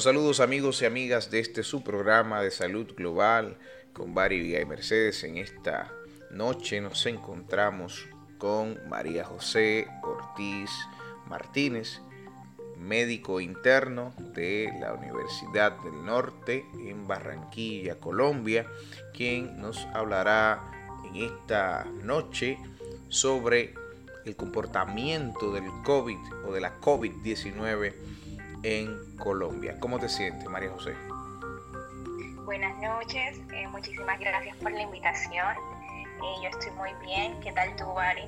Saludos amigos y amigas de este su programa de salud global con Bari y Mercedes. En esta noche nos encontramos con María José Ortiz Martínez, médico interno de la Universidad del Norte en Barranquilla, Colombia, quien nos hablará en esta noche sobre el comportamiento del COVID o de la COVID-19 en Colombia. ¿Cómo te sientes, María José? Buenas noches, eh, muchísimas gracias por la invitación. Eh, yo estoy muy bien. ¿Qué tal tú, Bari?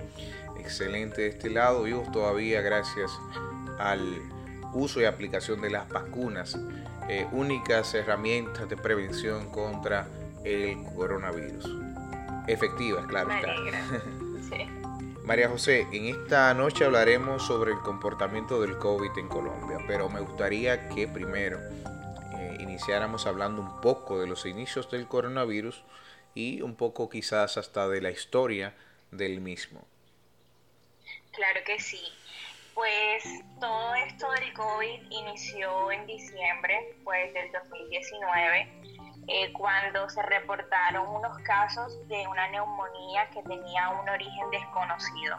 Excelente de este lado. Vivo todavía gracias al uso y aplicación de las vacunas, eh, únicas herramientas de prevención contra el coronavirus. Efectivas, claro. Me alegra. sí. María José, en esta noche hablaremos sobre el comportamiento del COVID en Colombia, pero me gustaría que primero eh, iniciáramos hablando un poco de los inicios del coronavirus y un poco quizás hasta de la historia del mismo. Claro que sí. Pues todo esto del COVID inició en diciembre pues, del 2019 eh, cuando se reportaron unos casos de una neumonía que tenía un origen desconocido.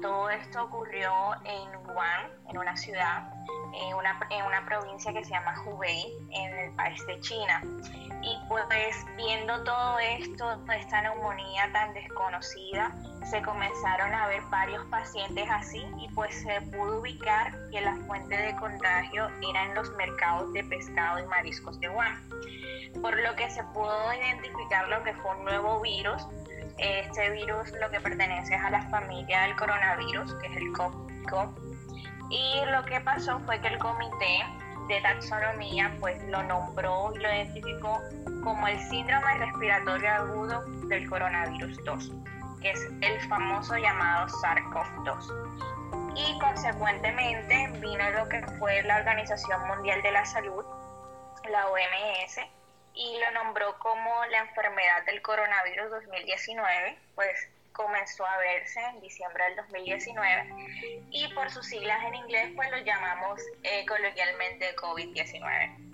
Todo esto ocurrió en Wuhan, en una ciudad, en una, en una provincia que se llama Hubei, en el país de China. Y pues viendo todo esto, esta neumonía tan desconocida, se comenzaron a ver varios pacientes así y pues se pudo ubicar que la fuente de contagio era en los mercados de pescado y mariscos de Wuhan. Por lo que se pudo identificar lo que fue un nuevo virus este virus lo que pertenece es a la familia del coronavirus, que es el COP. Y lo que pasó fue que el comité de taxonomía pues lo nombró y lo identificó como el síndrome respiratorio agudo del coronavirus 2, que es el famoso llamado SARS-CoV-2. Y consecuentemente vino lo que fue la Organización Mundial de la Salud, la OMS, y lo nombró como la enfermedad del coronavirus 2019, pues comenzó a verse en diciembre del 2019 y por sus siglas en inglés pues lo llamamos eh, coloquialmente COVID-19.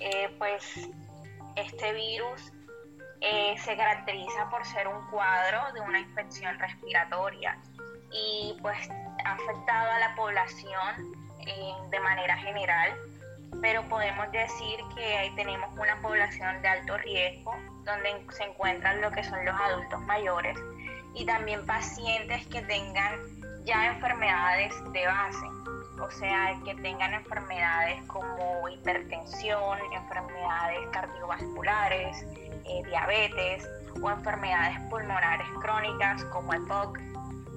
Eh, pues este virus eh, se caracteriza por ser un cuadro de una infección respiratoria y pues ha afectado a la población de manera general pero podemos decir que ahí tenemos una población de alto riesgo, donde se encuentran lo que son los adultos mayores y también pacientes que tengan ya enfermedades de base, o sea, que tengan enfermedades como hipertensión, enfermedades cardiovasculares, eh, diabetes o enfermedades pulmonares crónicas como EPOC.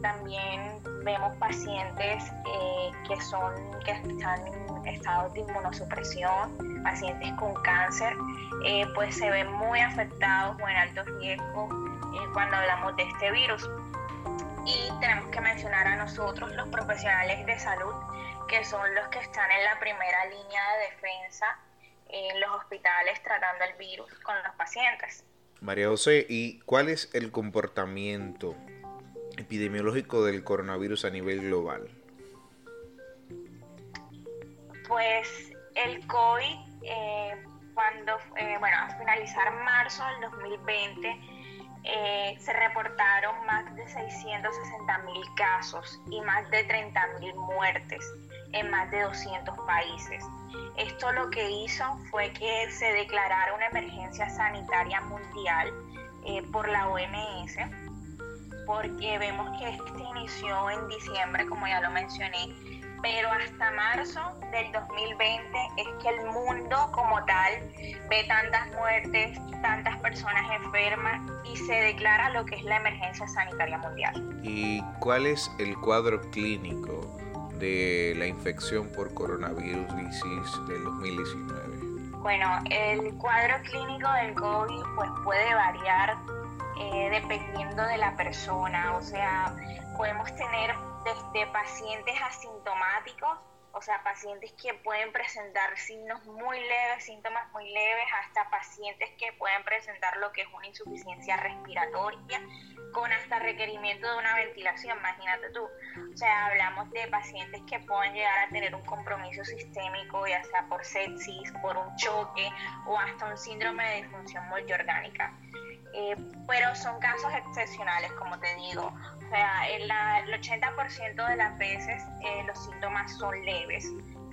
También vemos pacientes eh, que son que están estados de inmunosupresión, pacientes con cáncer, eh, pues se ven muy afectados o en alto riesgo eh, cuando hablamos de este virus. Y tenemos que mencionar a nosotros, los profesionales de salud, que son los que están en la primera línea de defensa en los hospitales tratando el virus con los pacientes. María José, ¿y cuál es el comportamiento epidemiológico del coronavirus a nivel global? Pues el COVID, eh, cuando, eh, bueno, a finalizar marzo del 2020, eh, se reportaron más de 660 mil casos y más de 30 mil muertes en más de 200 países. Esto lo que hizo fue que se declarara una emergencia sanitaria mundial por la OMS, porque vemos que este inició en diciembre, como ya lo mencioné, pero hasta marzo del 2020 es que el mundo como tal ve tantas muertes, tantas personas enfermas y se declara lo que es la emergencia sanitaria mundial. ¿Y cuál es el cuadro clínico de la infección por coronavirus disease del 2019? Bueno, el cuadro clínico del COVID pues puede variar eh, dependiendo de la persona, o sea, podemos tener desde pacientes asintomáticos o sea, pacientes que pueden presentar signos muy leves, síntomas muy leves, hasta pacientes que pueden presentar lo que es una insuficiencia respiratoria, con hasta requerimiento de una ventilación, imagínate tú. O sea, hablamos de pacientes que pueden llegar a tener un compromiso sistémico, ya sea por sepsis, por un choque o hasta un síndrome de disfunción multiorgánica. Eh, pero son casos excepcionales, como te digo. O sea, el 80% de las veces eh, los síntomas son leves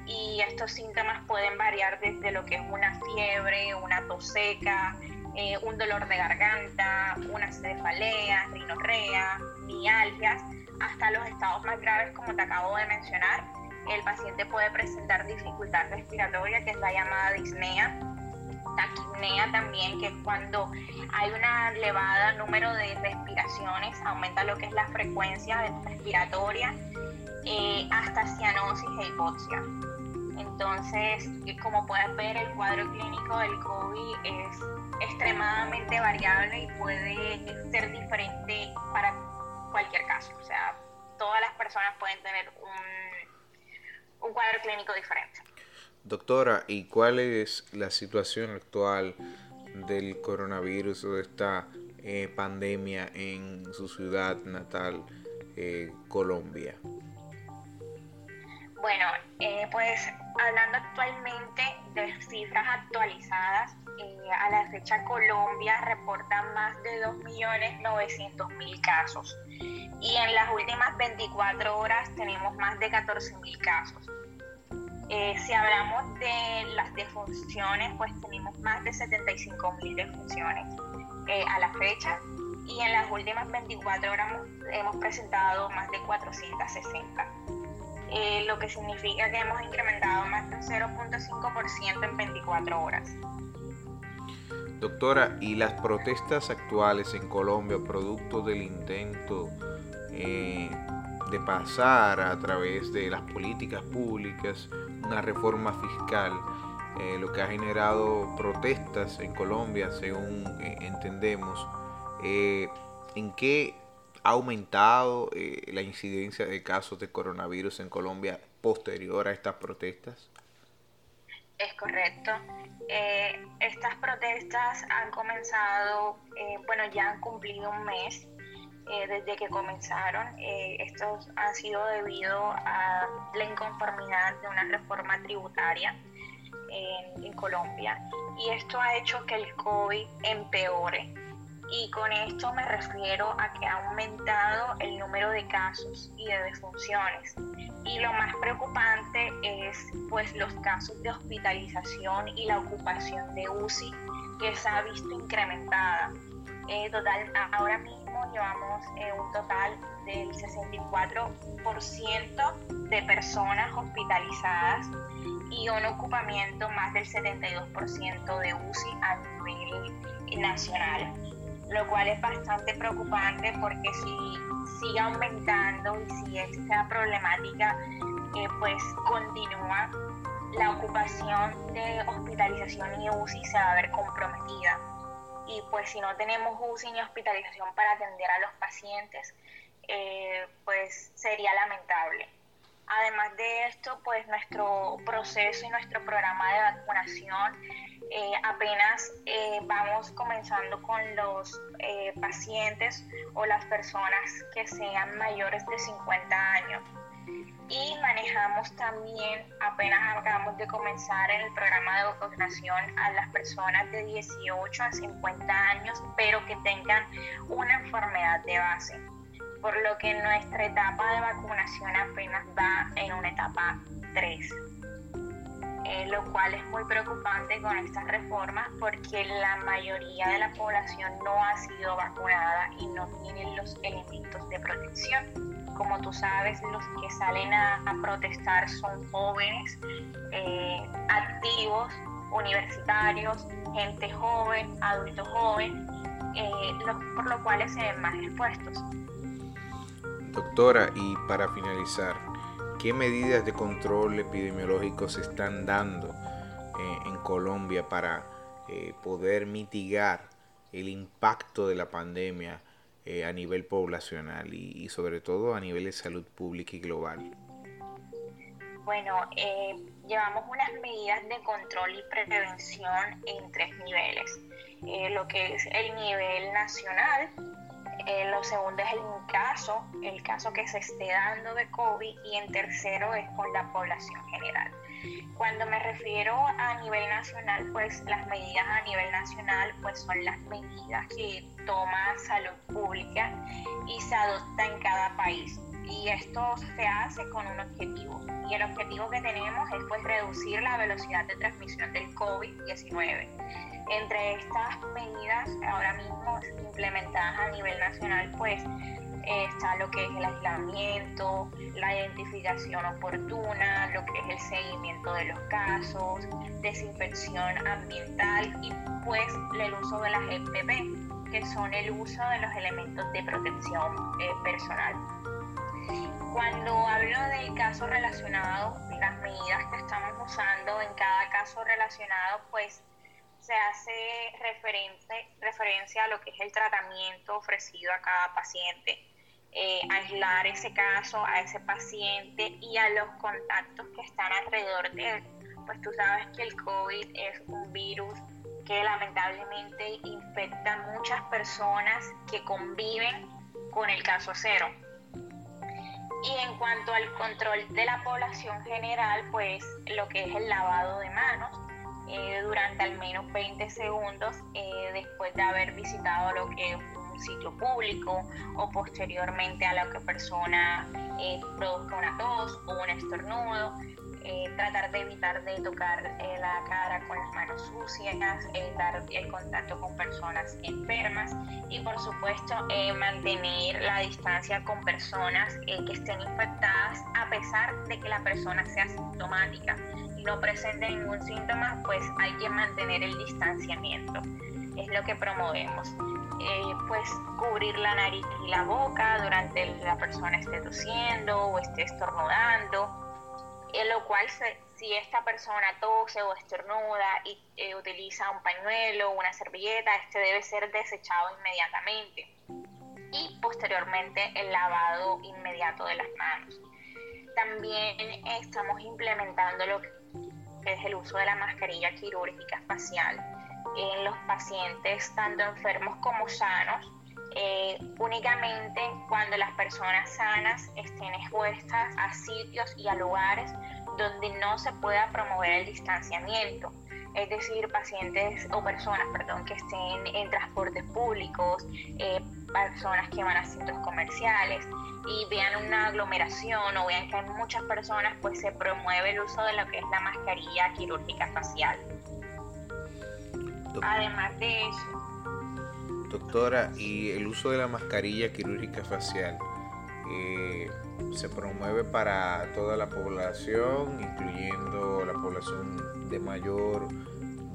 y estos síntomas pueden variar desde lo que es una fiebre, una tos seca, eh, un dolor de garganta, una cefalea, rinorrea, mialgias, hasta los estados más graves como te acabo de mencionar. El paciente puede presentar dificultad respiratoria, que es la llamada disnea, taquipnea también, que es cuando hay una elevada número de respiraciones, aumenta lo que es la frecuencia respiratoria, eh, hasta cianosis e hipoxia. Entonces, como puedes ver, el cuadro clínico del COVID es extremadamente variable y puede ser diferente para cualquier caso. O sea, todas las personas pueden tener un, un cuadro clínico diferente. Doctora, ¿y cuál es la situación actual del coronavirus o de esta eh, pandemia en su ciudad natal, eh, Colombia? Bueno, eh, pues hablando actualmente de cifras actualizadas, a la fecha Colombia reporta más de 2.900.000 casos y en las últimas 24 horas tenemos más de 14.000 casos. Eh, si hablamos de las defunciones, pues tenemos más de 75 mil defunciones eh, a la fecha y en las últimas 24 horas hemos, presentado más de 460, eh, lo que significa que hemos incrementado más de un 0.5% en 24 horas. Doctora, ¿y las protestas actuales en Colombia, producto del intento de pasar a través de las políticas públicas una reforma fiscal, eh, lo que ha generado protestas en Colombia, según eh, entendemos. Eh, ¿En qué ha aumentado la incidencia de casos de coronavirus en Colombia posterior a estas protestas? Es correcto. estas protestas han comenzado, bueno, ya han cumplido un mes eh, desde que comenzaron. Eh, estos han sido debido a la inconformidad de una reforma tributaria en, en Colombia y esto ha hecho que el COVID empeore. Y con esto me refiero a que ha aumentado el número de casos y de defunciones. Y lo más preocupante es pues los casos de hospitalización y la ocupación de UCI que se ha visto incrementada. Eh, total, ahora mismo llevamos eh, un total del 64% de personas hospitalizadas y un ocupamiento más del 72% de UCI a nivel nacional, lo cual es bastante preocupante porque si sigue aumentando y si esta problemática eh, pues continúa, la ocupación de hospitalización y UCI se va a ver comprometida y pues si no tenemos UCI ni hospitalización para atender a los pacientes, eh, pues sería lamentable. Además de esto, pues nuestro proceso y nuestro programa de vacunación eh, apenas eh, vamos comenzando con los pacientes o las personas que sean mayores de 50 años y manejamos también, apenas acabamos de comenzar en el programa de vacunación a las personas de 18 a 50 años, pero que tengan una enfermedad de base, por lo que nuestra etapa de vacunación apenas va en una etapa 3. Eh, lo cual es muy preocupante con estas reformas porque la mayoría de la población no ha sido vacunada y no tienen los elementos de protección como tú sabes, los que salen a, protestar son jóvenes, eh, activos, universitarios, gente joven, adulto joven, eh, por lo cual se ven más expuestos. Doctora, y para finalizar, ¿qué medidas de control epidemiológico se están dando eh, en Colombia para poder mitigar el impacto de la pandemia eh, a nivel poblacional y, sobre todo a nivel de salud pública y global? Bueno, eh, llevamos unas medidas de control y prevención en tres niveles. Eh, lo que es el nivel nacional, eh, lo segundo es el caso, el caso que se esté dando de COVID y en tercero es con la población general. Cuando me refiero a nivel nacional, pues las medidas a nivel nacional pues son las medidas que toma salud pública y se adopta en cada país. Y esto se hace con un objetivo. Y el objetivo que tenemos es pues reducir la velocidad de transmisión del COVID-19. Entre estas medidas ahora mismo implementadas a nivel nacional, pues está lo que es el aislamiento, la identificación oportuna, lo que es el seguimiento de los casos, desinfección ambiental y pues el uso de las EPP, que son el uso de los elementos de protección eh, personal. Cuando hablo del caso relacionado, las medidas que estamos usando en cada caso relacionado, pues se hace referencia a lo que es el tratamiento ofrecido a cada paciente eh, aislar ese caso, a ese paciente y a los contactos que están alrededor de él. Pues tú sabes que el COVID es un virus que lamentablemente infecta a muchas personas que conviven con el caso cero. Y en cuanto al control de la población general, pues lo que es el lavado de manos eh, durante al menos 20 segundos eh, después de haber visitado lo que es sitio público o posteriormente a la que persona eh, produzca una tos o un estornudo. Eh, tratar de evitar de tocar la cara con las manos sucias, evitar el contacto con personas enfermas y por supuesto mantener la distancia con personas que estén infectadas a pesar de que la persona sea sintomática no presente ningún síntoma, pues hay que mantener el distanciamiento. Es lo que promovemos. Eh, pues cubrir la nariz y la boca durante la persona esté tosiendo o esté estornudando, en lo cual si esta persona tose o estornuda y eh, utiliza un pañuelo o una servilleta, este debe ser desechado inmediatamente y posteriormente el lavado inmediato de las manos. También estamos implementando lo que es el uso de la mascarilla quirúrgica facial en los pacientes, tanto enfermos como sanos, eh, únicamente cuando las personas sanas estén expuestas a sitios y a lugares donde no se pueda promover el distanciamiento. Es decir, pacientes o personas, perdón, que estén en transportes públicos, eh, personas que van a centros comerciales y vean una aglomeración o vean que hay muchas personas, pues se promueve el uso de lo que es la mascarilla quirúrgica facial. Además de eso. Doctora, ¿y el uso de la mascarilla quirúrgica facial eh, se promueve para toda la población, incluyendo la población de mayor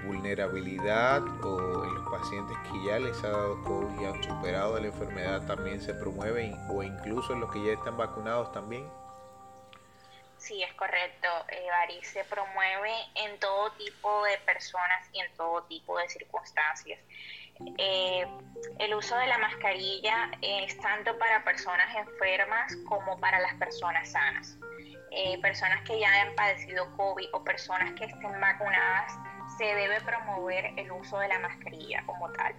vulnerabilidad o en los pacientes que ya les ha dado COVID y han superado la enfermedad también se promueve o incluso en los que ya están vacunados también? Sí, es correcto, eh, Se promueve en todo tipo de personas y en todo tipo de circunstancias. Eh, el uso de la mascarilla es tanto para personas enfermas como para las personas sanas. Eh, personas que ya hayan padecido COVID o personas que estén vacunadas, se debe promover el uso de la mascarilla como tal.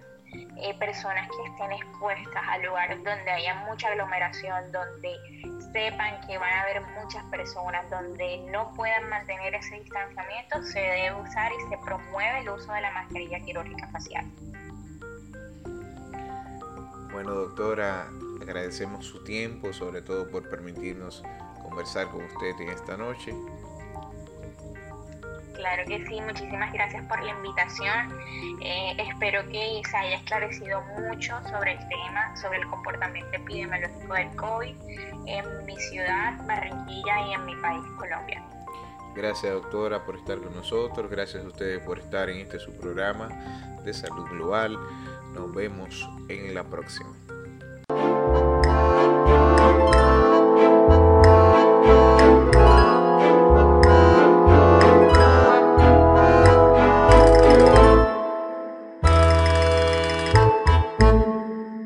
Eh, personas que estén expuestas a lugares donde haya mucha aglomeración, donde sepan que van a haber muchas personas, donde no puedan mantener ese distanciamiento, se debe usar y se promueve el uso de la mascarilla quirúrgica facial. Bueno, doctora, agradecemos su tiempo, sobre todo por permitirnos conversar con usted en esta noche. Claro que sí, muchísimas gracias por la invitación. Eh, espero que se haya esclarecido mucho sobre el tema, sobre el comportamiento epidemiológico del COVID en mi ciudad, Barranquilla y en mi país, Colombia. Gracias doctora por estar con nosotros, gracias a ustedes por estar en este su programa de salud global. Nos vemos en la próxima.